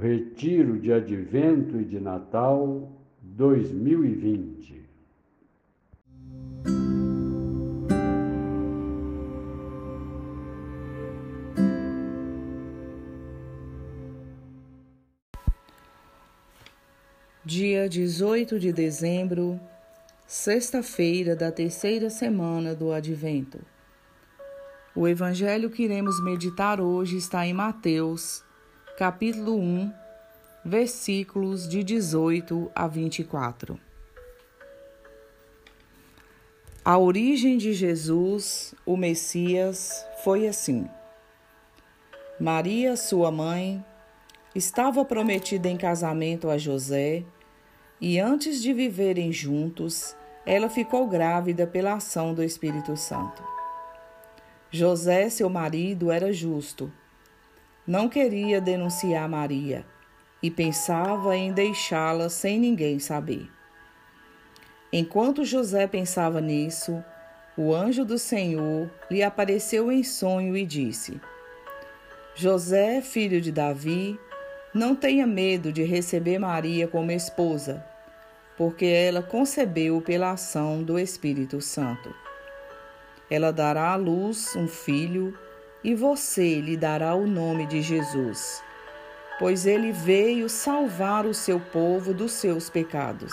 Retiro de Advento e de Natal 2020. Dia 18 de dezembro, sexta-feira da terceira semana do Advento. O evangelho que iremos meditar hoje está em Mateus, capítulo 1, versículos de 18 a 24. A origem de Jesus, o Messias, foi assim. Maria, sua mãe, estava prometida em casamento a José e antes de viverem juntos, ela ficou grávida pela ação do Espírito Santo. José, seu marido, era justo. Não queria denunciar Maria e pensava em deixá-la sem ninguém saber. Enquanto José pensava nisso, o anjo do Senhor lhe apareceu em sonho e disse: José, filho de Davi, não tenha medo de receber Maria como esposa, porque ela concebeu pela ação do Espírito Santo. Ela dará à luz um filho e você lhe dará o nome de Jesus, pois ele veio salvar o seu povo dos seus pecados.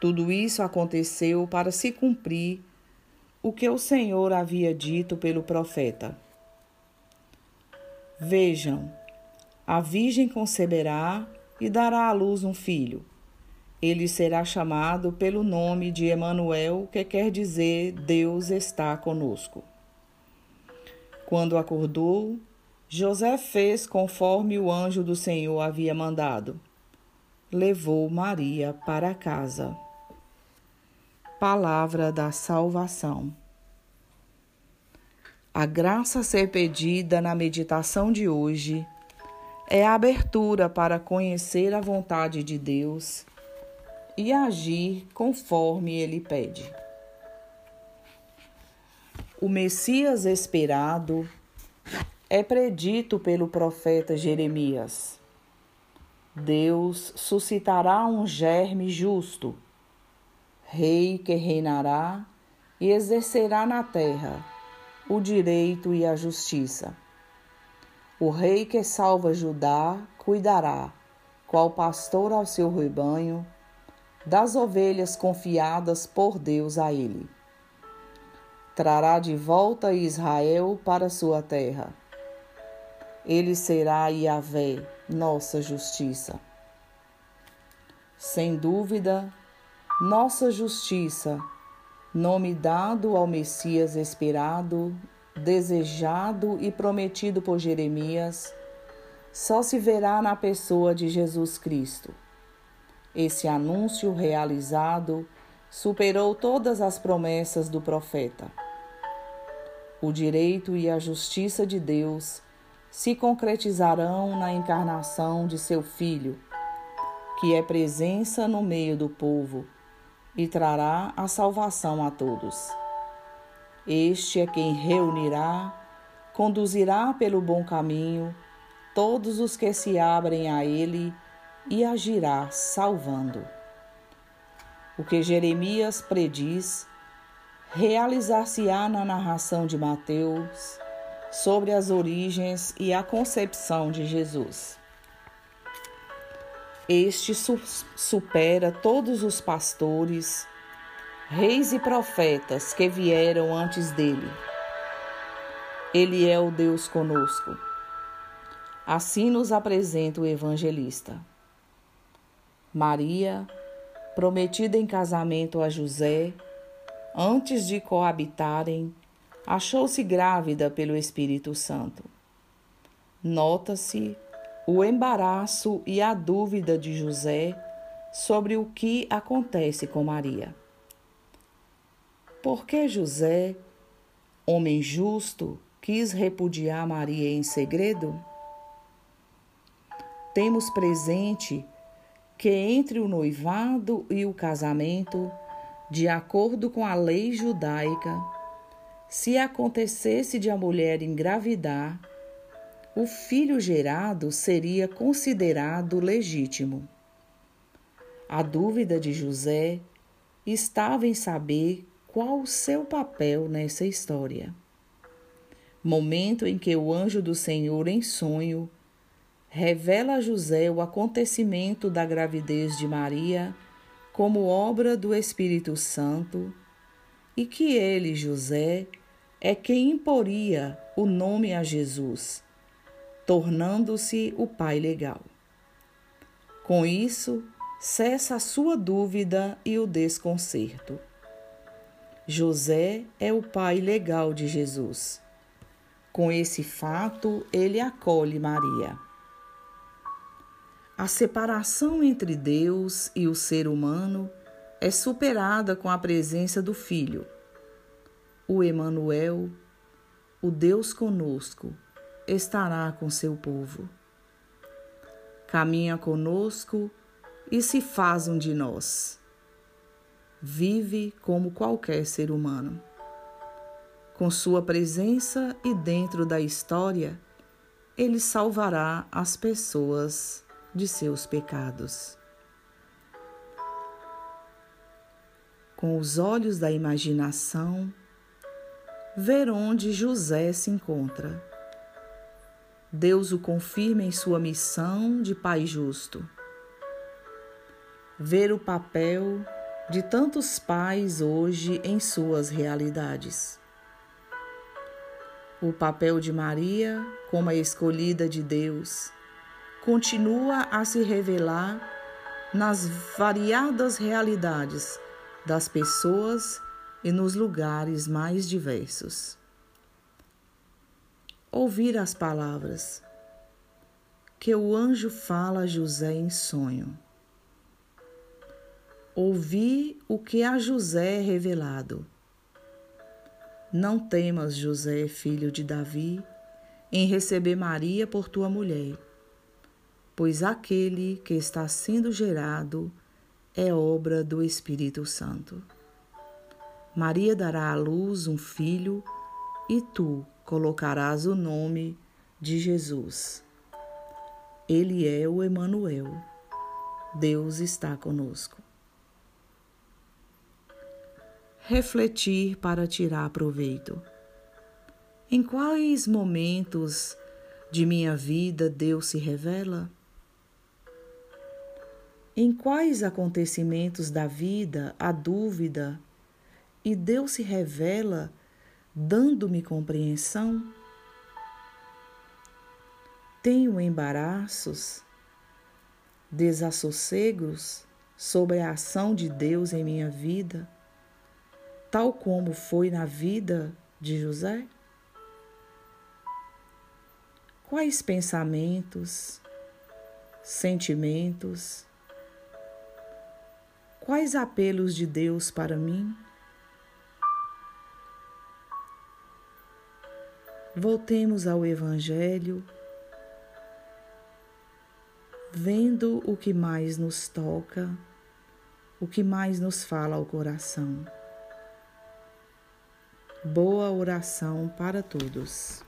Tudo isso aconteceu para se cumprir o que o Senhor havia dito pelo profeta. Vejam, a Virgem conceberá e dará à luz um filho. Ele será chamado pelo nome de Emanuel, que quer dizer Deus está conosco. Quando acordou, José fez conforme o anjo do Senhor havia mandado. Levou Maria para casa. Palavra da salvação. A graça a ser pedida na meditação de hoje é a abertura para conhecer a vontade de Deus e agir conforme ele pede. O Messias esperado é predito pelo profeta Jeremias. Deus suscitará um germe justo, rei que reinará e exercerá na terra o direito e a justiça. O rei que salva Judá cuidará, qual pastor ao seu rebanho, das ovelhas confiadas por Deus a ele. Trará de volta Israel para sua terra. Ele será Yahvé, nossa justiça. Sem dúvida, nossa justiça, nome dado ao Messias esperado desejado e prometido por Jeremias, só se verá na pessoa de Jesus Cristo. Esse anúncio realizado superou todas as promessas do profeta. O direito e a justiça de Deus se concretizarão na encarnação de seu Filho, que é presença no meio do povo e trará a salvação a todos. Este é quem reunirá, conduzirá pelo bom caminho todos os que se abrem a ele e agirá salvando. O que Jeremias prediz realizar-se-á na narração de Mateus sobre as origens e a concepção de Jesus. Este su supera todos os pastores reis e profetas que vieram antes dele. Ele é o Deus conosco. Assim nos apresenta o evangelista. Maria, prometida em casamento a José, antes de coabitarem, achou-se grávida pelo Espírito Santo. Nota-se o embaraço e a dúvida de José sobre o que acontece com Maria. Por que José, homem justo, quis repudiar Maria em segredo? Temos presente que entre o noivado e o casamento, de acordo com a lei judaica, se acontecesse de a mulher engravidar, o filho gerado seria considerado legítimo. A dúvida de José estava em saber qual o seu papel nessa história. Momento em que o anjo do Senhor, em sonho, revela a José o acontecimento da gravidez de Maria como obra do Espírito Santo e que ele, José, é quem imporia o nome a Jesus, tornando-se o pai legal. Com isso, cessa a sua dúvida e o desconcerto. José é o pai legal de Jesus. Com esse fato, ele acolhe Maria. A separação entre Deus e o ser humano é superada com a presença do Filho. O Emanuel, o Deus conosco, estará com seu povo. Caminha conosco e se faz um de nós vive como qualquer ser humano. Com sua presença e dentro da história, ele salvará as pessoas de seus pecados. Com os olhos da imaginação, ver onde José se encontra. Deus o confirma em sua missão de Pai justo. Ver o papel de tantos pais hoje em suas realidades. O papel de Maria, como a escolhida de Deus, continua a se revelar nas variadas realidades das pessoas e nos lugares mais diversos. Ouvir as palavras que o anjo fala a José em sonho ouvi o que a José é revelado. Não temas, José, filho de Davi, em receber Maria por tua mulher, pois aquele que está sendo gerado é obra do Espírito Santo. Maria dará à luz um filho e tu colocarás o nome de Jesus. Ele é o Emanuel. Deus está conosco refletir para tirar proveito. Em quais momentos de minha vida Deus se revela? Em quais acontecimentos da vida há dúvida e Deus se revela dando-me compreensão? Tenho embaraços, desassossegos sobre a ação de Deus em minha vida? tal como foi na vida de José? Quais pensamentos, sentimentos, quais apelos de Deus para mim? Voltemos ao Evangelho, vendo o que mais nos toca, o que mais nos fala ao coração. Boa oração para todos.